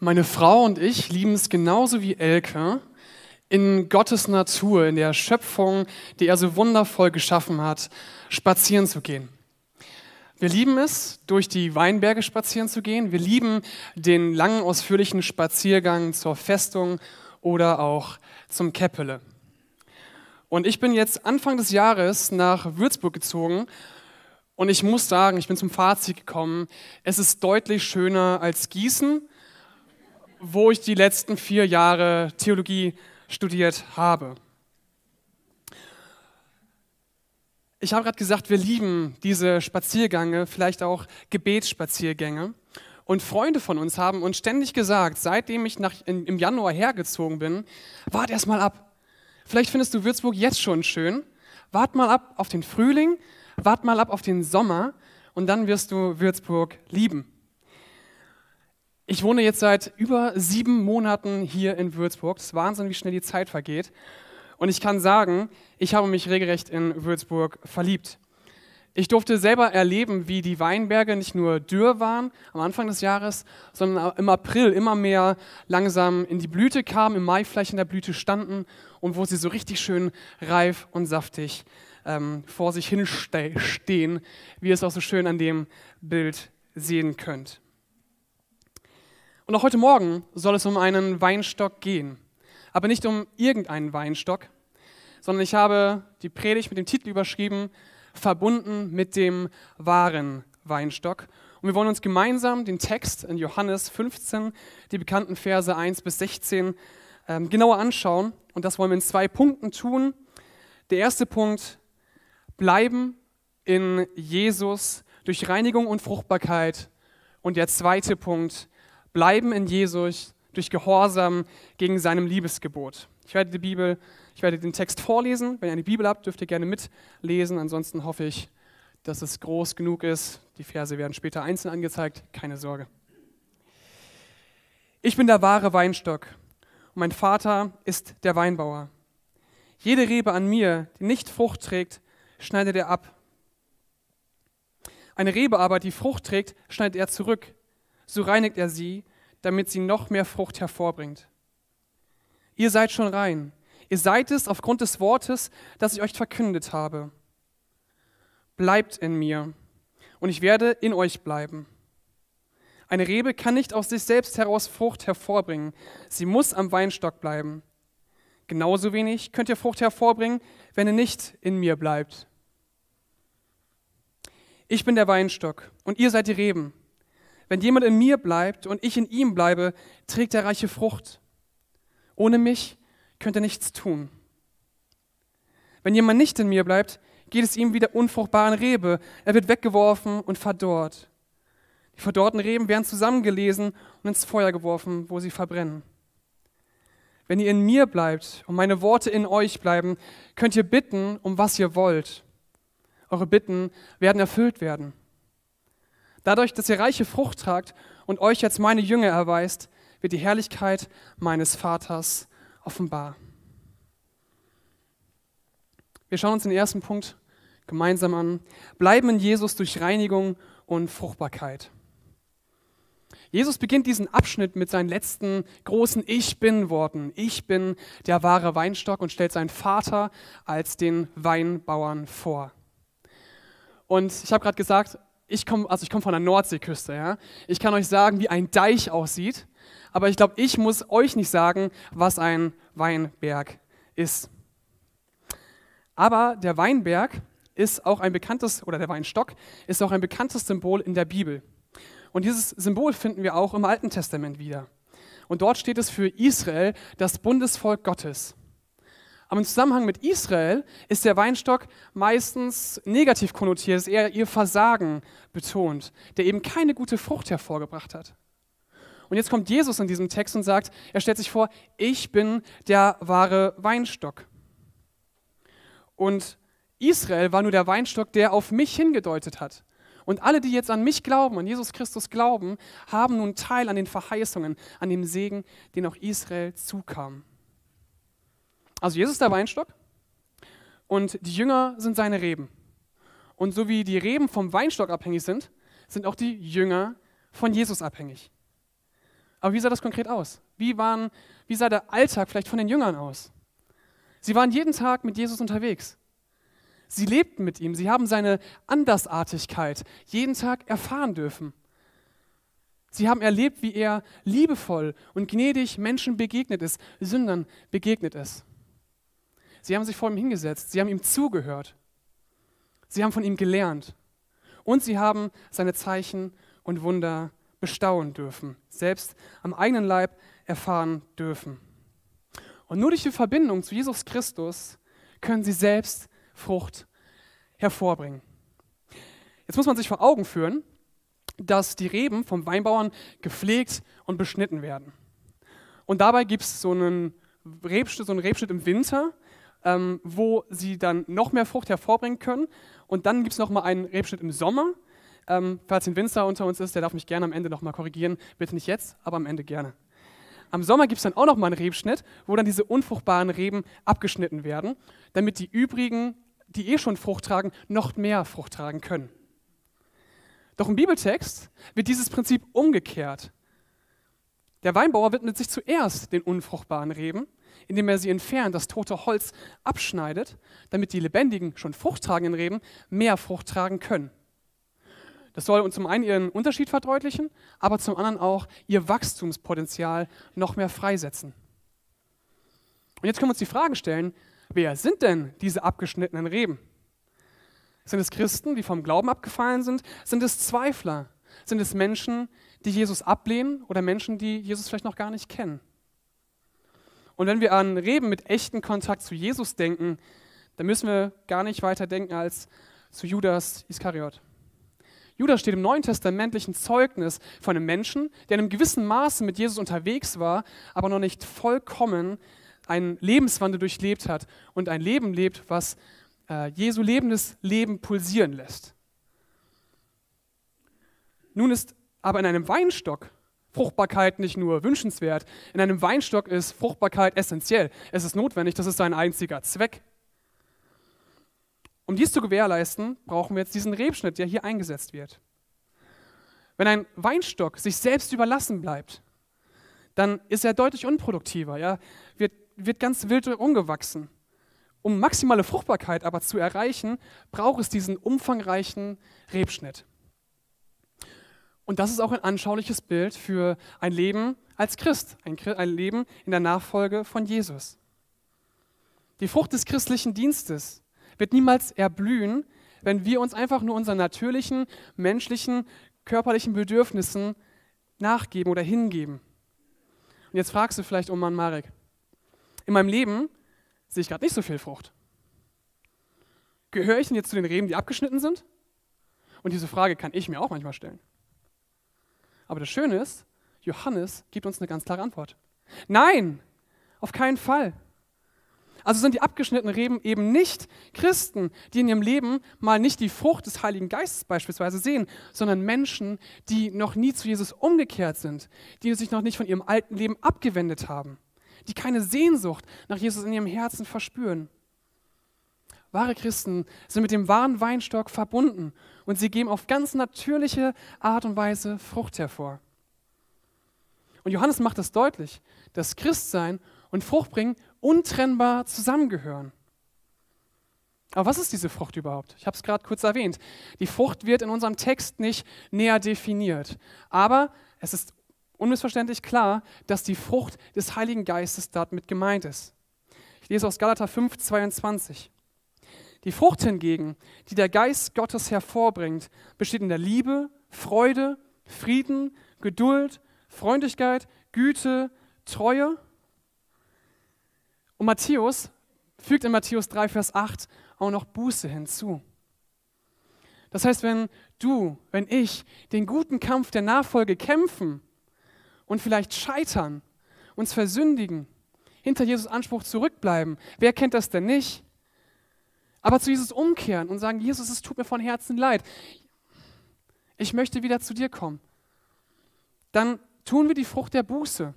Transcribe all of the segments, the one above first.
Meine Frau und ich lieben es genauso wie Elke, in Gottes Natur, in der Schöpfung, die er so wundervoll geschaffen hat, spazieren zu gehen. Wir lieben es, durch die Weinberge spazieren zu gehen. Wir lieben den langen, ausführlichen Spaziergang zur Festung oder auch zum Käppele. Und ich bin jetzt Anfang des Jahres nach Würzburg gezogen und ich muss sagen, ich bin zum Fazit gekommen, es ist deutlich schöner als Gießen wo ich die letzten vier Jahre Theologie studiert habe. Ich habe gerade gesagt, wir lieben diese Spaziergänge, vielleicht auch Gebetsspaziergänge. Und Freunde von uns haben uns ständig gesagt, seitdem ich nach, in, im Januar hergezogen bin, wart erst mal ab. Vielleicht findest du Würzburg jetzt schon schön. Wart mal ab auf den Frühling, wart mal ab auf den Sommer und dann wirst du Würzburg lieben. Ich wohne jetzt seit über sieben Monaten hier in Würzburg. Es ist Wahnsinn, wie schnell die Zeit vergeht. Und ich kann sagen, ich habe mich regelrecht in Würzburg verliebt. Ich durfte selber erleben, wie die Weinberge nicht nur dürr waren am Anfang des Jahres, sondern im April immer mehr langsam in die Blüte kamen, im Mai vielleicht in der Blüte standen und wo sie so richtig schön reif und saftig ähm, vor sich hin stehen, wie ihr es auch so schön an dem Bild sehen könnt. Und auch heute Morgen soll es um einen Weinstock gehen. Aber nicht um irgendeinen Weinstock, sondern ich habe die Predigt mit dem Titel überschrieben, verbunden mit dem wahren Weinstock. Und wir wollen uns gemeinsam den Text in Johannes 15, die bekannten Verse 1 bis 16, ähm, genauer anschauen. Und das wollen wir in zwei Punkten tun. Der erste Punkt, bleiben in Jesus durch Reinigung und Fruchtbarkeit. Und der zweite Punkt, bleiben in Jesus durch Gehorsam gegen seinem Liebesgebot. Ich werde die Bibel, ich werde den Text vorlesen. Wenn ihr eine Bibel habt, dürft ihr gerne mitlesen. Ansonsten hoffe ich, dass es groß genug ist. Die Verse werden später einzeln angezeigt. Keine Sorge. Ich bin der wahre Weinstock und mein Vater ist der Weinbauer. Jede Rebe an mir, die nicht Frucht trägt, schneidet er ab. Eine Rebe aber, die Frucht trägt, schneidet er zurück so reinigt er sie, damit sie noch mehr Frucht hervorbringt. Ihr seid schon rein. Ihr seid es aufgrund des Wortes, das ich euch verkündet habe. Bleibt in mir und ich werde in euch bleiben. Eine Rebe kann nicht aus sich selbst heraus Frucht hervorbringen. Sie muss am Weinstock bleiben. Genauso wenig könnt ihr Frucht hervorbringen, wenn ihr nicht in mir bleibt. Ich bin der Weinstock und ihr seid die Reben. Wenn jemand in mir bleibt und ich in ihm bleibe, trägt er reiche Frucht. Ohne mich könnt ihr nichts tun. Wenn jemand nicht in mir bleibt, geht es ihm wie der unfruchtbaren Rebe. Er wird weggeworfen und verdorrt. Die verdorrten Reben werden zusammengelesen und ins Feuer geworfen, wo sie verbrennen. Wenn ihr in mir bleibt und meine Worte in euch bleiben, könnt ihr bitten, um was ihr wollt. Eure Bitten werden erfüllt werden. Dadurch, dass ihr reiche Frucht tragt und euch als meine Jünger erweist, wird die Herrlichkeit meines Vaters offenbar. Wir schauen uns den ersten Punkt gemeinsam an. Bleiben in Jesus durch Reinigung und Fruchtbarkeit. Jesus beginnt diesen Abschnitt mit seinen letzten großen Ich bin Worten. Ich bin der wahre Weinstock und stellt seinen Vater als den Weinbauern vor. Und ich habe gerade gesagt, ich komme also ich komm von der Nordseeküste. Ja? Ich kann euch sagen, wie ein Deich aussieht, aber ich glaube, ich muss euch nicht sagen, was ein Weinberg ist. Aber der Weinberg ist auch ein bekanntes, oder der Weinstock ist auch ein bekanntes Symbol in der Bibel. Und dieses Symbol finden wir auch im Alten Testament wieder. Und dort steht es für Israel, das Bundesvolk Gottes. Aber im Zusammenhang mit Israel ist der Weinstock meistens negativ konnotiert, ist eher ihr Versagen betont, der eben keine gute Frucht hervorgebracht hat. Und jetzt kommt Jesus in diesem Text und sagt, er stellt sich vor, ich bin der wahre Weinstock. Und Israel war nur der Weinstock, der auf mich hingedeutet hat. Und alle, die jetzt an mich glauben, an Jesus Christus glauben, haben nun Teil an den Verheißungen, an dem Segen, den auch Israel zukam. Also Jesus ist der Weinstock und die Jünger sind seine Reben. Und so wie die Reben vom Weinstock abhängig sind, sind auch die Jünger von Jesus abhängig. Aber wie sah das konkret aus? Wie, waren, wie sah der Alltag vielleicht von den Jüngern aus? Sie waren jeden Tag mit Jesus unterwegs. Sie lebten mit ihm. Sie haben seine Andersartigkeit jeden Tag erfahren dürfen. Sie haben erlebt, wie er liebevoll und gnädig Menschen begegnet ist, Sündern begegnet ist. Sie haben sich vor ihm hingesetzt, sie haben ihm zugehört, sie haben von ihm gelernt und sie haben seine Zeichen und Wunder bestaunen dürfen, selbst am eigenen Leib erfahren dürfen. Und nur durch die Verbindung zu Jesus Christus können sie selbst Frucht hervorbringen. Jetzt muss man sich vor Augen führen, dass die Reben vom Weinbauern gepflegt und beschnitten werden. Und dabei gibt es so einen Rebschnitt, so einen Rebschnitt im Winter, ähm, wo sie dann noch mehr Frucht hervorbringen können. Und dann gibt es nochmal einen Rebschnitt im Sommer. Ähm, falls ein Winzer unter uns ist, der darf mich gerne am Ende nochmal korrigieren. Bitte nicht jetzt, aber am Ende gerne. Am Sommer gibt es dann auch nochmal einen Rebschnitt, wo dann diese unfruchtbaren Reben abgeschnitten werden, damit die übrigen, die eh schon Frucht tragen, noch mehr Frucht tragen können. Doch im Bibeltext wird dieses Prinzip umgekehrt. Der Weinbauer widmet sich zuerst den unfruchtbaren Reben, indem er sie entfernt, das tote Holz abschneidet, damit die lebendigen, schon fruchttragenden Reben mehr Frucht tragen können. Das soll zum einen ihren Unterschied verdeutlichen, aber zum anderen auch ihr Wachstumspotenzial noch mehr freisetzen. Und jetzt können wir uns die Frage stellen, wer sind denn diese abgeschnittenen Reben? Sind es Christen, die vom Glauben abgefallen sind? Sind es Zweifler? Sind es Menschen, die Jesus ablehnen oder Menschen, die Jesus vielleicht noch gar nicht kennen? Und wenn wir an Reben mit echten Kontakt zu Jesus denken, dann müssen wir gar nicht weiter denken als zu Judas Iskariot. Judas steht im Neuen Testamentlichen Zeugnis von einem Menschen, der in einem gewissen Maße mit Jesus unterwegs war, aber noch nicht vollkommen einen Lebenswandel durchlebt hat und ein Leben lebt, was äh, Jesu lebendes Leben pulsieren lässt. Nun ist aber in einem Weinstock Fruchtbarkeit nicht nur wünschenswert, in einem Weinstock ist Fruchtbarkeit essentiell. Es ist notwendig, das ist sein einziger Zweck. Um dies zu gewährleisten, brauchen wir jetzt diesen Rebschnitt, der hier eingesetzt wird. Wenn ein Weinstock sich selbst überlassen bleibt, dann ist er deutlich unproduktiver, ja? wird, wird ganz wild rumgewachsen. Um maximale Fruchtbarkeit aber zu erreichen, braucht es diesen umfangreichen Rebschnitt. Und das ist auch ein anschauliches Bild für ein Leben als Christ, ein, Leben in der Nachfolge von Jesus. Die Frucht des christlichen Dienstes wird niemals erblühen, wenn wir uns einfach nur unseren natürlichen, menschlichen, körperlichen Bedürfnissen nachgeben oder hingeben. Und jetzt fragst du vielleicht, oh Marek, in meinem Leben sehe ich gerade nicht so viel Frucht. Gehöre ich denn jetzt zu den Reben, die abgeschnitten sind? Und diese Frage kann ich mir auch manchmal stellen. Aber das Schöne ist, Johannes gibt uns eine ganz klare Antwort. Nein, auf keinen Fall. Also sind die abgeschnittenen Reben eben nicht Christen, die in ihrem Leben mal nicht die Frucht des Heiligen Geistes beispielsweise sehen, sondern Menschen, die noch nie zu Jesus umgekehrt sind, die sich noch nicht von ihrem alten Leben abgewendet haben die keine Sehnsucht nach Jesus in ihrem Herzen verspüren. Wahre Christen sind mit dem wahren Weinstock verbunden und sie geben auf ganz natürliche Art und Weise Frucht hervor. Und Johannes macht es deutlich, dass Christsein und Fruchtbringen untrennbar zusammengehören. Aber was ist diese Frucht überhaupt? Ich habe es gerade kurz erwähnt. Die Frucht wird in unserem Text nicht näher definiert, aber es ist unmissverständlich klar, dass die Frucht des Heiligen Geistes damit gemeint ist. Ich lese aus Galater 5, 22. Die Frucht hingegen, die der Geist Gottes hervorbringt, besteht in der Liebe, Freude, Frieden, Geduld, Freundlichkeit, Güte, Treue. Und Matthäus fügt in Matthäus 3, Vers 8 auch noch Buße hinzu. Das heißt, wenn du, wenn ich den guten Kampf der Nachfolge kämpfen, und vielleicht scheitern, uns versündigen, hinter Jesus Anspruch zurückbleiben. Wer kennt das denn nicht? Aber zu Jesus umkehren und sagen, Jesus, es tut mir von Herzen leid. Ich möchte wieder zu dir kommen. Dann tun wir die Frucht der Buße.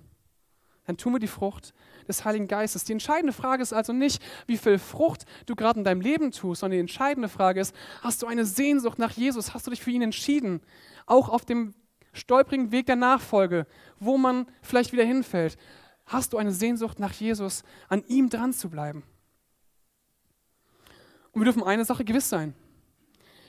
Dann tun wir die Frucht des Heiligen Geistes. Die entscheidende Frage ist also nicht, wie viel Frucht du gerade in deinem Leben tust, sondern die entscheidende Frage ist, hast du eine Sehnsucht nach Jesus? Hast du dich für ihn entschieden? Auch auf dem stolprigen Weg der Nachfolge, wo man vielleicht wieder hinfällt, hast du eine Sehnsucht nach Jesus, an ihm dran zu bleiben. Und wir dürfen eine Sache gewiss sein.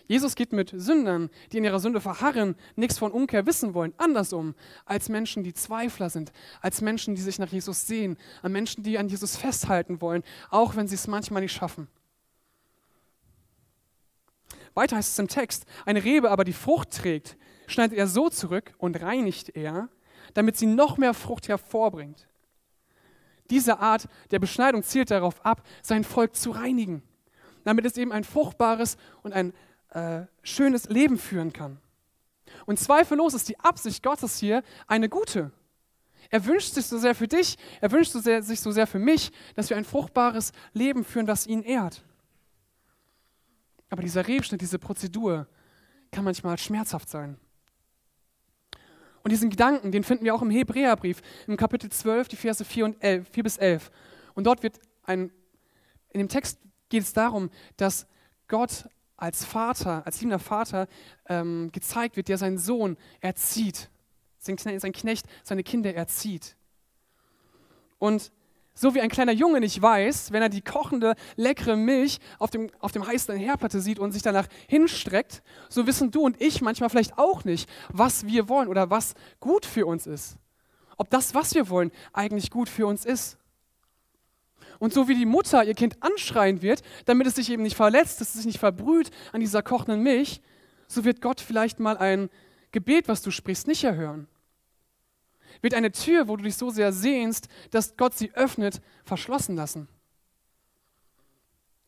Jesus geht mit Sündern, die in ihrer Sünde verharren, nichts von Umkehr wissen wollen, anders um, als Menschen, die Zweifler sind, als Menschen, die sich nach Jesus sehen, an Menschen, die an Jesus festhalten wollen, auch wenn sie es manchmal nicht schaffen. Weiter heißt es im Text, eine Rebe aber, die Frucht trägt, schneidet er so zurück und reinigt er, damit sie noch mehr Frucht hervorbringt. Diese Art der Beschneidung zielt darauf ab, sein Volk zu reinigen, damit es eben ein fruchtbares und ein äh, schönes Leben führen kann. Und zweifellos ist die Absicht Gottes hier eine gute. Er wünscht sich so sehr für dich, er wünscht sich so sehr für mich, dass wir ein fruchtbares Leben führen, das ihn ehrt. Aber dieser Rebschnitt, diese Prozedur kann manchmal schmerzhaft sein. Und diesen Gedanken, den finden wir auch im Hebräerbrief, im Kapitel 12, die Verse 4, und 11, 4 bis 11. Und dort wird ein, in dem Text geht es darum, dass Gott als Vater, als liebender Vater ähm, gezeigt wird, der seinen Sohn erzieht, sein Knecht, seine Kinder erzieht. Und so wie ein kleiner Junge nicht weiß, wenn er die kochende, leckere Milch auf dem, auf dem heißen Herdplatte sieht und sich danach hinstreckt, so wissen du und ich manchmal vielleicht auch nicht, was wir wollen oder was gut für uns ist. Ob das, was wir wollen, eigentlich gut für uns ist. Und so wie die Mutter ihr Kind anschreien wird, damit es sich eben nicht verletzt, dass es sich nicht verbrüht an dieser kochenden Milch, so wird Gott vielleicht mal ein Gebet, was du sprichst, nicht erhören wird eine Tür, wo du dich so sehr sehnst, dass Gott sie öffnet, verschlossen lassen.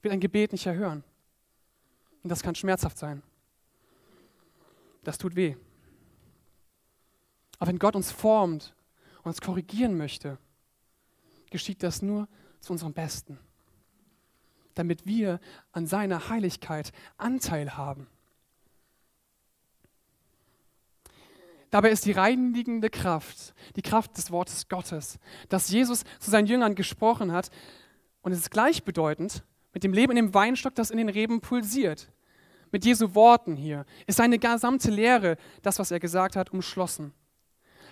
Wird ein Gebet nicht erhören. Und das kann schmerzhaft sein. Das tut weh. Aber wenn Gott uns formt und uns korrigieren möchte, geschieht das nur zu unserem Besten, damit wir an seiner Heiligkeit Anteil haben. Dabei ist die reinigende Kraft, die Kraft des Wortes Gottes, das Jesus zu seinen Jüngern gesprochen hat. Und es ist gleichbedeutend mit dem Leben in dem Weinstock, das in den Reben pulsiert. Mit Jesu Worten hier ist seine gesamte Lehre, das, was er gesagt hat, umschlossen.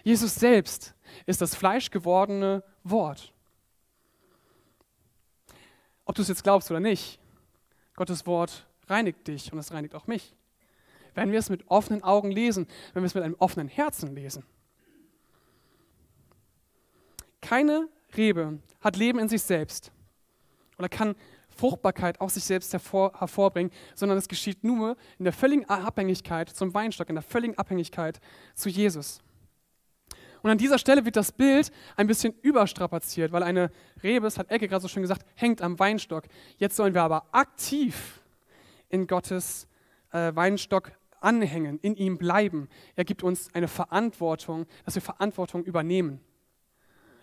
Jesus selbst ist das fleischgewordene Wort. Ob du es jetzt glaubst oder nicht, Gottes Wort reinigt dich und es reinigt auch mich wenn wir es mit offenen Augen lesen, wenn wir es mit einem offenen Herzen lesen. Keine Rebe hat Leben in sich selbst oder kann Fruchtbarkeit aus sich selbst hervor, hervorbringen, sondern es geschieht nur in der völligen Abhängigkeit zum Weinstock, in der völligen Abhängigkeit zu Jesus. Und an dieser Stelle wird das Bild ein bisschen überstrapaziert, weil eine Rebe, das hat Ecke gerade so schön gesagt, hängt am Weinstock. Jetzt sollen wir aber aktiv in Gottes äh, Weinstock anhängen, in ihm bleiben. Er gibt uns eine Verantwortung, dass wir Verantwortung übernehmen.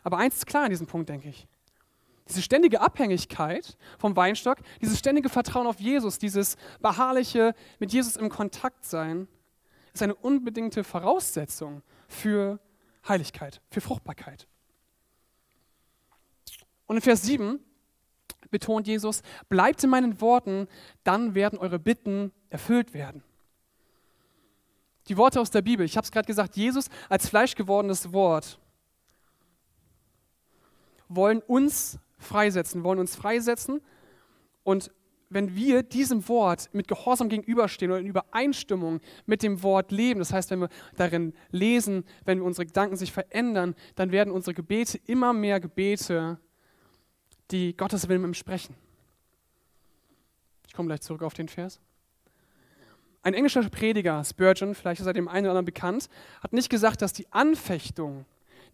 Aber eins ist klar in diesem Punkt, denke ich. Diese ständige Abhängigkeit vom Weinstock, dieses ständige Vertrauen auf Jesus, dieses beharrliche mit Jesus im Kontakt sein, ist eine unbedingte Voraussetzung für Heiligkeit, für Fruchtbarkeit. Und in Vers 7 betont Jesus, bleibt in meinen Worten, dann werden eure Bitten erfüllt werden. Die Worte aus der Bibel. Ich habe es gerade gesagt, Jesus als fleischgewordenes Wort wollen uns freisetzen, wollen uns freisetzen. Und wenn wir diesem Wort mit Gehorsam gegenüberstehen oder in Übereinstimmung mit dem Wort leben, das heißt, wenn wir darin lesen, wenn unsere Gedanken sich verändern, dann werden unsere Gebete immer mehr Gebete, die Gottes Willen entsprechen. Ich komme gleich zurück auf den Vers. Ein englischer Prediger, Spurgeon, vielleicht ist er dem einen oder anderen bekannt, hat nicht gesagt, dass die Anfechtung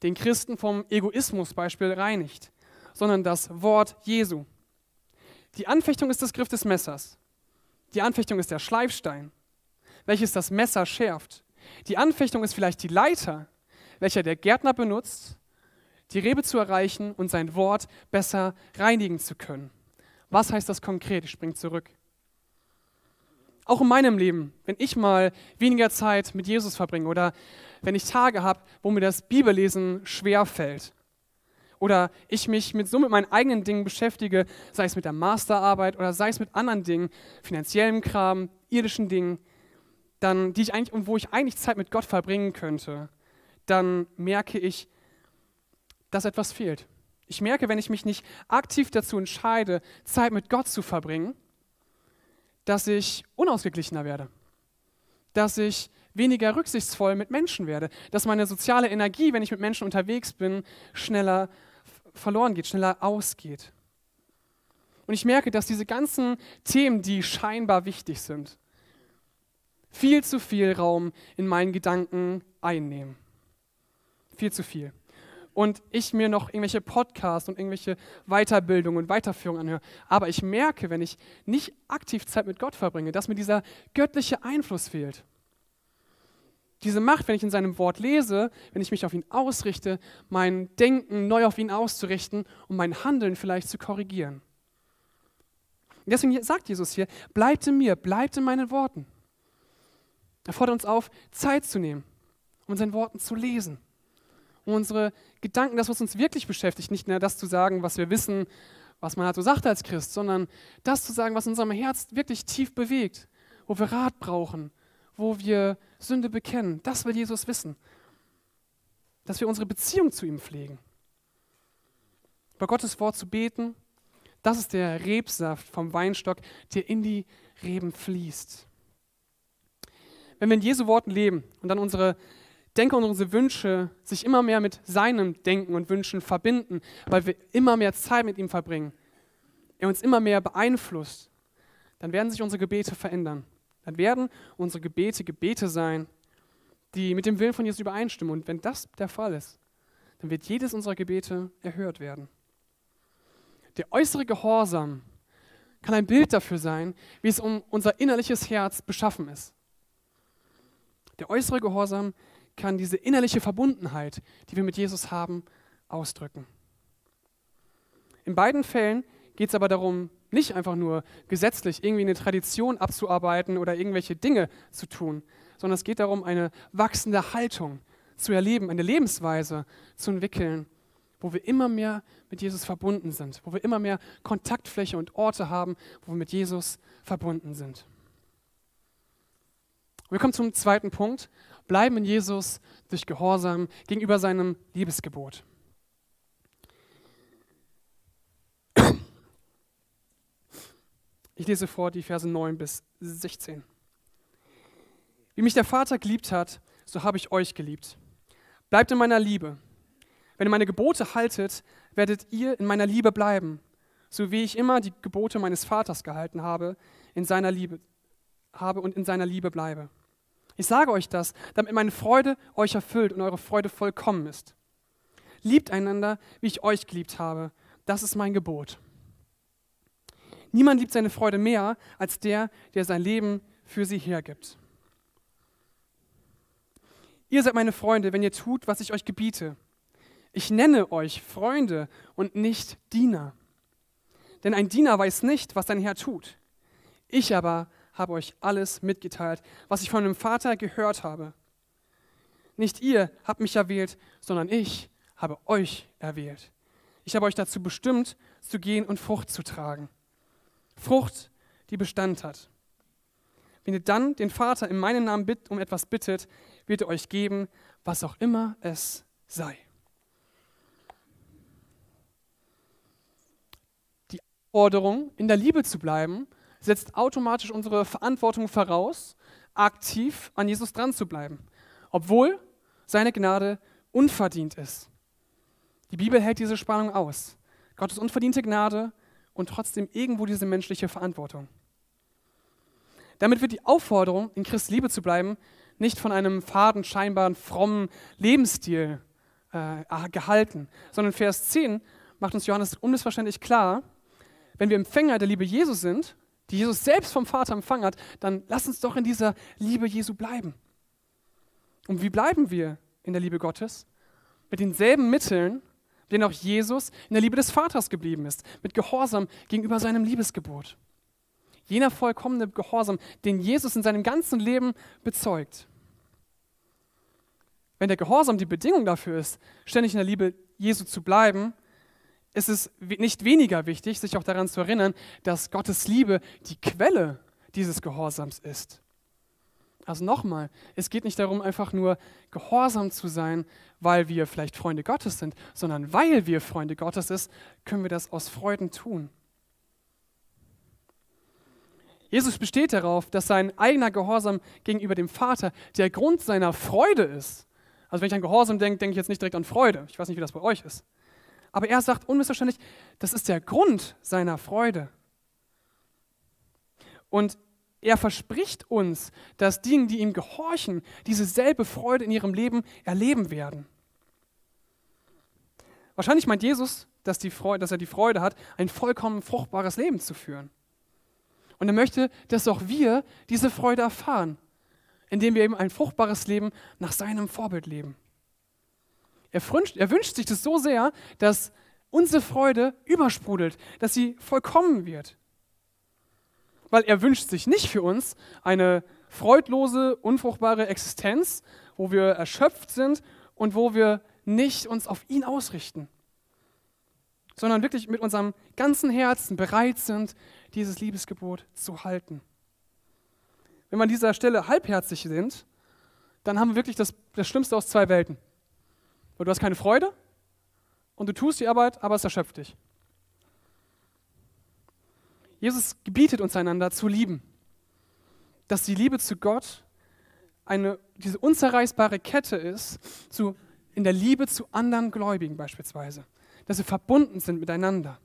den Christen vom Egoismusbeispiel reinigt, sondern das Wort Jesu. Die Anfechtung ist das Griff des Messers. Die Anfechtung ist der Schleifstein, welches das Messer schärft. Die Anfechtung ist vielleicht die Leiter, welcher der Gärtner benutzt, die Rebe zu erreichen und sein Wort besser reinigen zu können. Was heißt das konkret? Ich springe zurück. Auch in meinem Leben, wenn ich mal weniger Zeit mit Jesus verbringe oder wenn ich Tage habe, wo mir das Bibellesen schwer fällt oder ich mich mit so mit meinen eigenen Dingen beschäftige, sei es mit der Masterarbeit oder sei es mit anderen Dingen, finanziellem Kram, irdischen Dingen, dann, die ich eigentlich, wo ich eigentlich Zeit mit Gott verbringen könnte, dann merke ich, dass etwas fehlt. Ich merke, wenn ich mich nicht aktiv dazu entscheide, Zeit mit Gott zu verbringen, dass ich unausgeglichener werde, dass ich weniger rücksichtsvoll mit Menschen werde, dass meine soziale Energie, wenn ich mit Menschen unterwegs bin, schneller verloren geht, schneller ausgeht. Und ich merke, dass diese ganzen Themen, die scheinbar wichtig sind, viel zu viel Raum in meinen Gedanken einnehmen. Viel zu viel. Und ich mir noch irgendwelche Podcasts und irgendwelche Weiterbildungen und Weiterführungen anhöre. Aber ich merke, wenn ich nicht aktiv Zeit mit Gott verbringe, dass mir dieser göttliche Einfluss fehlt. Diese Macht, wenn ich in seinem Wort lese, wenn ich mich auf ihn ausrichte, mein Denken neu auf ihn auszurichten und mein Handeln vielleicht zu korrigieren. Deswegen sagt Jesus hier, bleibt in mir, bleibt in meinen Worten. Er fordert uns auf, Zeit zu nehmen, um in seinen Worten zu lesen, um unsere Gedanken, das, was uns wirklich beschäftigt, nicht nur das zu sagen, was wir wissen, was man halt so sagt als Christ, sondern das zu sagen, was unserem Herz wirklich tief bewegt, wo wir Rat brauchen, wo wir Sünde bekennen. Das will Jesus wissen. Dass wir unsere Beziehung zu ihm pflegen. Bei Gottes Wort zu beten, das ist der Rebsaft vom Weinstock, der in die Reben fließt. Wenn wir in Jesu Worten leben und dann unsere Denke und unsere Wünsche sich immer mehr mit seinem Denken und Wünschen verbinden, weil wir immer mehr Zeit mit ihm verbringen, er uns immer mehr beeinflusst, dann werden sich unsere Gebete verändern. Dann werden unsere Gebete Gebete sein, die mit dem Willen von Jesus übereinstimmen. Und wenn das der Fall ist, dann wird jedes unserer Gebete erhört werden. Der äußere Gehorsam kann ein Bild dafür sein, wie es um unser innerliches Herz beschaffen ist. Der äußere Gehorsam kann diese innerliche Verbundenheit, die wir mit Jesus haben, ausdrücken. In beiden Fällen geht es aber darum, nicht einfach nur gesetzlich irgendwie eine Tradition abzuarbeiten oder irgendwelche Dinge zu tun, sondern es geht darum, eine wachsende Haltung zu erleben, eine Lebensweise zu entwickeln, wo wir immer mehr mit Jesus verbunden sind, wo wir immer mehr Kontaktfläche und Orte haben, wo wir mit Jesus verbunden sind. Wir kommen zum zweiten Punkt. Bleiben in Jesus durch Gehorsam gegenüber seinem Liebesgebot. Ich lese vor die Verse 9 bis 16. Wie mich der Vater geliebt hat, so habe ich euch geliebt. Bleibt in meiner Liebe. Wenn ihr meine Gebote haltet, werdet ihr in meiner Liebe bleiben, so wie ich immer die Gebote meines Vaters gehalten habe, in seiner Liebe habe und in seiner Liebe bleibe. Ich sage euch das, damit meine Freude euch erfüllt und eure Freude vollkommen ist. Liebt einander, wie ich euch geliebt habe. Das ist mein Gebot. Niemand liebt seine Freude mehr als der, der sein Leben für sie hergibt. Ihr seid meine Freunde, wenn ihr tut, was ich euch gebiete. Ich nenne euch Freunde und nicht Diener. Denn ein Diener weiß nicht, was sein Herr tut. Ich aber habe euch alles mitgeteilt, was ich von dem Vater gehört habe. Nicht ihr habt mich erwählt, sondern ich habe euch erwählt. Ich habe euch dazu bestimmt, zu gehen und Frucht zu tragen. Frucht, die Bestand hat. Wenn ihr dann den Vater in meinem Namen um etwas bittet, wird er euch geben, was auch immer es sei. Aufforderung, in der Liebe zu bleiben, setzt automatisch unsere Verantwortung voraus, aktiv an Jesus dran zu bleiben, obwohl seine Gnade unverdient ist. Die Bibel hält diese Spannung aus. Gottes unverdiente Gnade und trotzdem irgendwo diese menschliche Verantwortung. Damit wird die Aufforderung, in Christi Liebe zu bleiben, nicht von einem faden, scheinbaren, frommen Lebensstil äh, gehalten, sondern Vers 10 macht uns Johannes unmissverständlich klar, wenn wir Empfänger der Liebe Jesus sind, die Jesus selbst vom Vater empfangen hat, dann lass uns doch in dieser Liebe Jesu bleiben. Und wie bleiben wir in der Liebe Gottes? Mit denselben Mitteln, denen auch Jesus in der Liebe des Vaters geblieben ist, mit Gehorsam gegenüber seinem Liebesgebot. Jener vollkommene Gehorsam, den Jesus in seinem ganzen Leben bezeugt. Wenn der Gehorsam die Bedingung dafür ist, ständig in der Liebe Jesu zu bleiben, ist es nicht weniger wichtig, sich auch daran zu erinnern, dass Gottes Liebe die Quelle dieses Gehorsams ist. Also nochmal, es geht nicht darum, einfach nur gehorsam zu sein, weil wir vielleicht Freunde Gottes sind, sondern weil wir Freunde Gottes sind, können wir das aus Freuden tun. Jesus besteht darauf, dass sein eigener Gehorsam gegenüber dem Vater der Grund seiner Freude ist. Also wenn ich an Gehorsam denke, denke ich jetzt nicht direkt an Freude. Ich weiß nicht, wie das bei euch ist. Aber er sagt unmissverständlich, das ist der Grund seiner Freude. Und er verspricht uns, dass diejenigen, die ihm gehorchen, dieselbe Freude in ihrem Leben erleben werden. Wahrscheinlich meint Jesus, dass, Freude, dass er die Freude hat, ein vollkommen fruchtbares Leben zu führen. Und er möchte, dass auch wir diese Freude erfahren, indem wir eben ein fruchtbares Leben nach seinem Vorbild leben. Er wünscht, er wünscht sich das so sehr, dass unsere Freude übersprudelt, dass sie vollkommen wird weil er wünscht sich nicht für uns eine freudlose, unfruchtbare Existenz, wo wir erschöpft sind und wo wir nicht uns auf ihn ausrichten, sondern wirklich mit unserem ganzen Herzen bereit sind, dieses Liebesgebot zu halten. Wenn wir an dieser Stelle halbherzig sind, dann haben wir wirklich das, das Schlimmste aus zwei Welten. Weil du hast keine Freude und du tust die Arbeit, aber es erschöpft dich. Jesus gebietet uns einander zu lieben. Dass die Liebe zu Gott eine, diese unzerreißbare Kette ist, zu, in der Liebe zu anderen Gläubigen beispielsweise. Dass wir verbunden sind miteinander.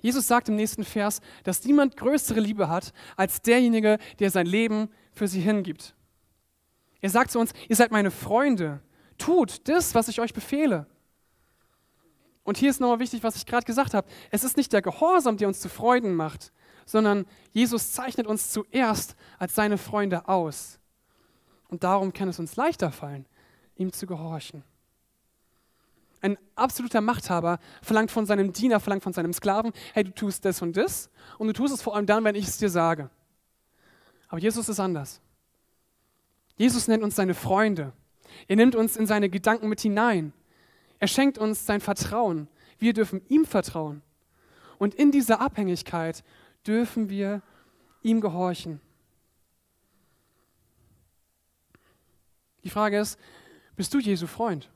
Jesus sagt im nächsten Vers, dass niemand größere Liebe hat als derjenige, der sein Leben für sie hingibt. Er sagt zu uns, ihr seid meine Freunde. Tut das, was ich euch befehle. Und hier ist nochmal wichtig, was ich gerade gesagt habe. Es ist nicht der Gehorsam, der uns zu Freuden macht, sondern Jesus zeichnet uns zuerst als seine Freunde aus. Und darum kann es uns leichter fallen, ihm zu gehorchen. Ein absoluter Machthaber verlangt von seinem Diener, verlangt von seinem Sklaven, hey, du tust das und das und du tust es vor allem dann, wenn ich es dir sage. Aber Jesus ist anders. Jesus nennt uns seine Freunde. Er nimmt uns in seine Gedanken mit hinein. Er schenkt uns sein Vertrauen. Wir dürfen ihm vertrauen. Und in dieser Abhängigkeit dürfen wir ihm gehorchen. Die Frage ist, bist du Jesu Freund?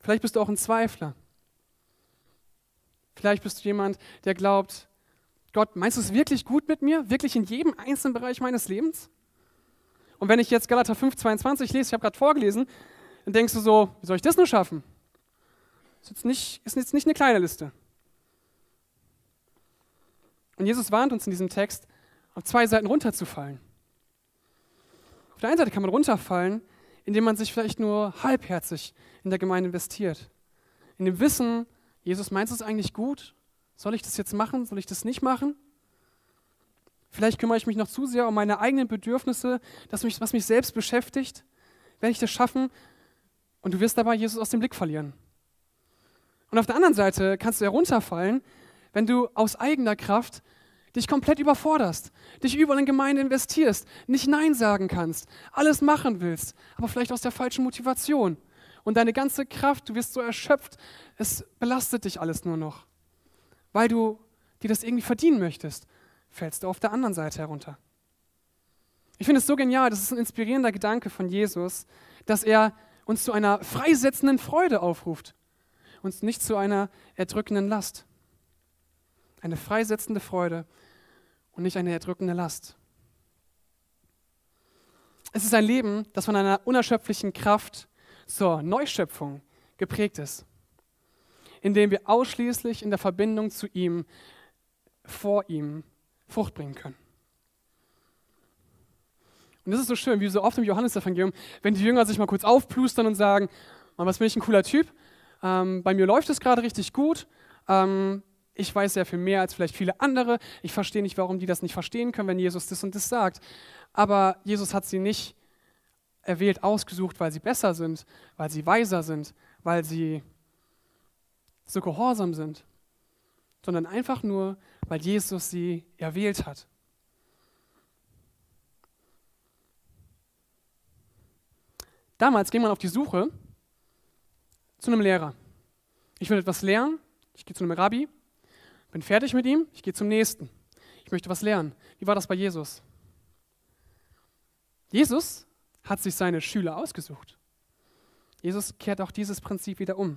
Vielleicht bist du auch ein Zweifler. Vielleicht bist du jemand, der glaubt, Gott, meinst du es wirklich gut mit mir? Wirklich in jedem einzelnen Bereich meines Lebens? Und wenn ich jetzt Galater 5, 22 lese, ich habe gerade vorgelesen, dann denkst du so, wie soll ich das nur schaffen? Ist jetzt nicht, ist jetzt nicht eine kleine Liste. Und Jesus warnt uns in diesem Text, auf zwei Seiten runterzufallen. Auf der einen Seite kann man runterfallen, indem man sich vielleicht nur halbherzig in der Gemeinde investiert. In dem Wissen, Jesus meint es eigentlich gut? Soll ich das jetzt machen? Soll ich das nicht machen? Vielleicht kümmere ich mich noch zu sehr um meine eigenen Bedürfnisse, das mich, was mich selbst beschäftigt. Werde ich das schaffen, und du wirst dabei Jesus aus dem Blick verlieren. Und auf der anderen Seite kannst du herunterfallen, wenn du aus eigener Kraft dich komplett überforderst, dich überall in Gemeinde investierst, nicht Nein sagen kannst, alles machen willst, aber vielleicht aus der falschen Motivation. Und deine ganze Kraft, du wirst so erschöpft, es belastet dich alles nur noch. Weil du dir das irgendwie verdienen möchtest, fällst du auf der anderen Seite herunter. Ich finde es so genial, das ist ein inspirierender Gedanke von Jesus, dass er uns zu einer freisetzenden Freude aufruft, uns nicht zu einer erdrückenden Last. Eine freisetzende Freude und nicht eine erdrückende Last. Es ist ein Leben, das von einer unerschöpflichen Kraft zur Neuschöpfung geprägt ist, in dem wir ausschließlich in der Verbindung zu ihm, vor ihm, Frucht bringen können. Und das ist so schön, wie so oft im Johannesevangelium, wenn die Jünger sich mal kurz aufplustern und sagen, Mann, was bin ich ein cooler Typ, ähm, bei mir läuft es gerade richtig gut, ähm, ich weiß sehr viel mehr als vielleicht viele andere, ich verstehe nicht, warum die das nicht verstehen können, wenn Jesus das und das sagt. Aber Jesus hat sie nicht erwählt, ausgesucht, weil sie besser sind, weil sie weiser sind, weil sie so gehorsam sind, sondern einfach nur, weil Jesus sie erwählt hat. Damals ging man auf die Suche zu einem Lehrer. Ich will etwas lernen, ich gehe zu einem Rabbi, bin fertig mit ihm, ich gehe zum nächsten. Ich möchte was lernen. Wie war das bei Jesus? Jesus hat sich seine Schüler ausgesucht. Jesus kehrt auch dieses Prinzip wieder um.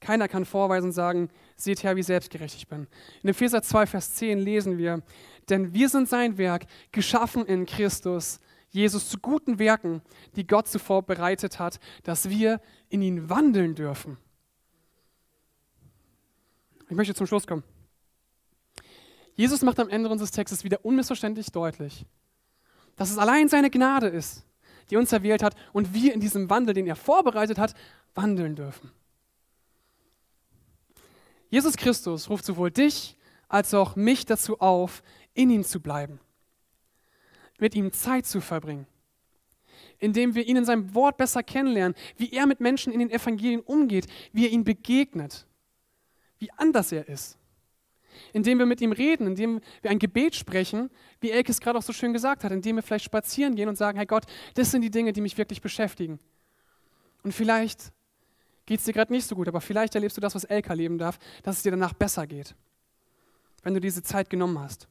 Keiner kann vorweisen und sagen, seht her, wie selbstgerecht ich bin. In Epheser 2, Vers 10 lesen wir, denn wir sind sein Werk, geschaffen in Christus, Jesus zu guten Werken, die Gott zuvor bereitet hat, dass wir in ihn wandeln dürfen. Ich möchte zum Schluss kommen. Jesus macht am Ende unseres Textes wieder unmissverständlich deutlich, dass es allein seine Gnade ist, die uns erwählt hat und wir in diesem Wandel, den er vorbereitet hat, wandeln dürfen. Jesus Christus ruft sowohl dich als auch mich dazu auf, in ihm zu bleiben, mit ihm Zeit zu verbringen, indem wir ihn in seinem Wort besser kennenlernen, wie er mit Menschen in den Evangelien umgeht, wie er ihnen begegnet, wie anders er ist indem wir mit ihm reden, indem wir ein Gebet sprechen, wie Elke es gerade auch so schön gesagt hat, indem wir vielleicht spazieren gehen und sagen, hey Gott, das sind die Dinge, die mich wirklich beschäftigen. Und vielleicht geht es dir gerade nicht so gut, aber vielleicht erlebst du das, was Elke erleben darf, dass es dir danach besser geht, wenn du diese Zeit genommen hast.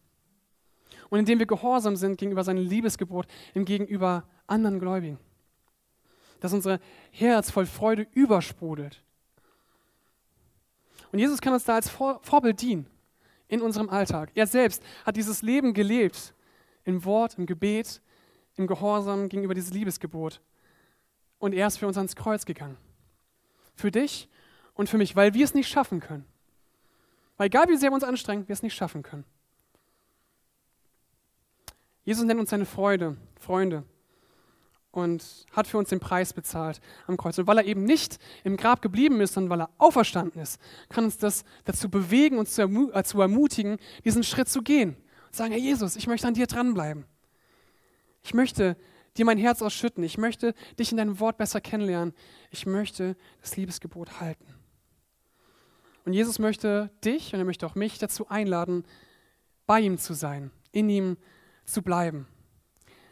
Und indem wir gehorsam sind gegenüber seinem Liebesgebot, im Gegenüber anderen Gläubigen. Dass unser Herz voll Freude übersprudelt. Und Jesus kann uns da als Vorbild dienen in unserem Alltag. Er selbst hat dieses Leben gelebt, im Wort, im Gebet, im Gehorsam gegenüber dieses Liebesgebot. Und er ist für uns ans Kreuz gegangen. Für dich und für mich, weil wir es nicht schaffen können. Weil egal wie sehr wir uns anstrengen, wir es nicht schaffen können. Jesus nennt uns seine Freude, Freunde und hat für uns den Preis bezahlt am Kreuz. Und weil er eben nicht im Grab geblieben ist, sondern weil er auferstanden ist, kann uns das dazu bewegen, uns zu, äh, zu ermutigen, diesen Schritt zu gehen. Und sagen, Herr Jesus, ich möchte an dir dranbleiben. Ich möchte dir mein Herz ausschütten. Ich möchte dich in deinem Wort besser kennenlernen. Ich möchte das Liebesgebot halten. Und Jesus möchte dich und er möchte auch mich dazu einladen, bei ihm zu sein, in ihm zu bleiben.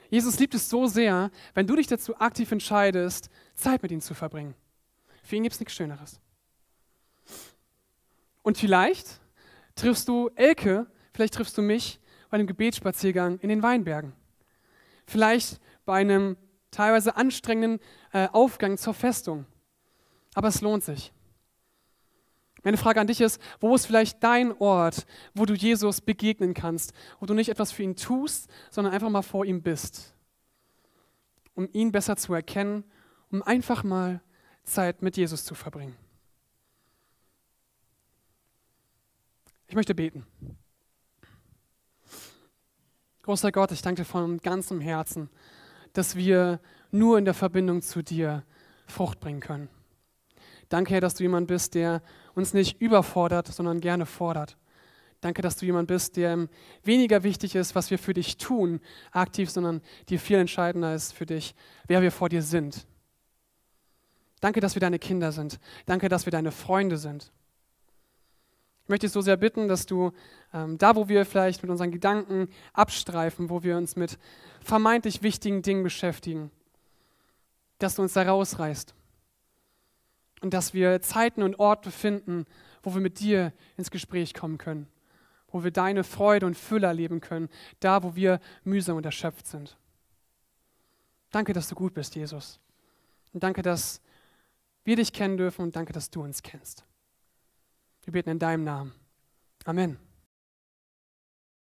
Jesus liebt es so sehr, wenn du dich dazu aktiv entscheidest, Zeit mit ihm zu verbringen. Für ihn gibt es nichts Schöneres. Und vielleicht triffst du Elke, vielleicht triffst du mich bei einem Gebetsspaziergang in den Weinbergen. Vielleicht bei einem teilweise anstrengenden äh, Aufgang zur Festung. Aber es lohnt sich. Meine Frage an dich ist, wo ist vielleicht dein Ort, wo du Jesus begegnen kannst, wo du nicht etwas für ihn tust, sondern einfach mal vor ihm bist, um ihn besser zu erkennen, um einfach mal Zeit mit Jesus zu verbringen. Ich möchte beten. Großer Gott, ich danke dir von ganzem Herzen, dass wir nur in der Verbindung zu dir Frucht bringen können. Danke, Herr, dass du jemand bist, der uns nicht überfordert, sondern gerne fordert. Danke, dass du jemand bist, der weniger wichtig ist, was wir für dich tun, aktiv, sondern dir viel entscheidender ist für dich, wer wir vor dir sind. Danke, dass wir deine Kinder sind. Danke, dass wir deine Freunde sind. Ich möchte dich so sehr bitten, dass du ähm, da, wo wir vielleicht mit unseren Gedanken abstreifen, wo wir uns mit vermeintlich wichtigen Dingen beschäftigen, dass du uns da rausreißt und dass wir Zeiten und Orte finden, wo wir mit dir ins Gespräch kommen können, wo wir deine Freude und Fülle erleben können, da, wo wir mühsam und erschöpft sind. Danke, dass du gut bist, Jesus. Und danke, dass wir dich kennen dürfen und danke, dass du uns kennst. Wir beten in deinem Namen. Amen.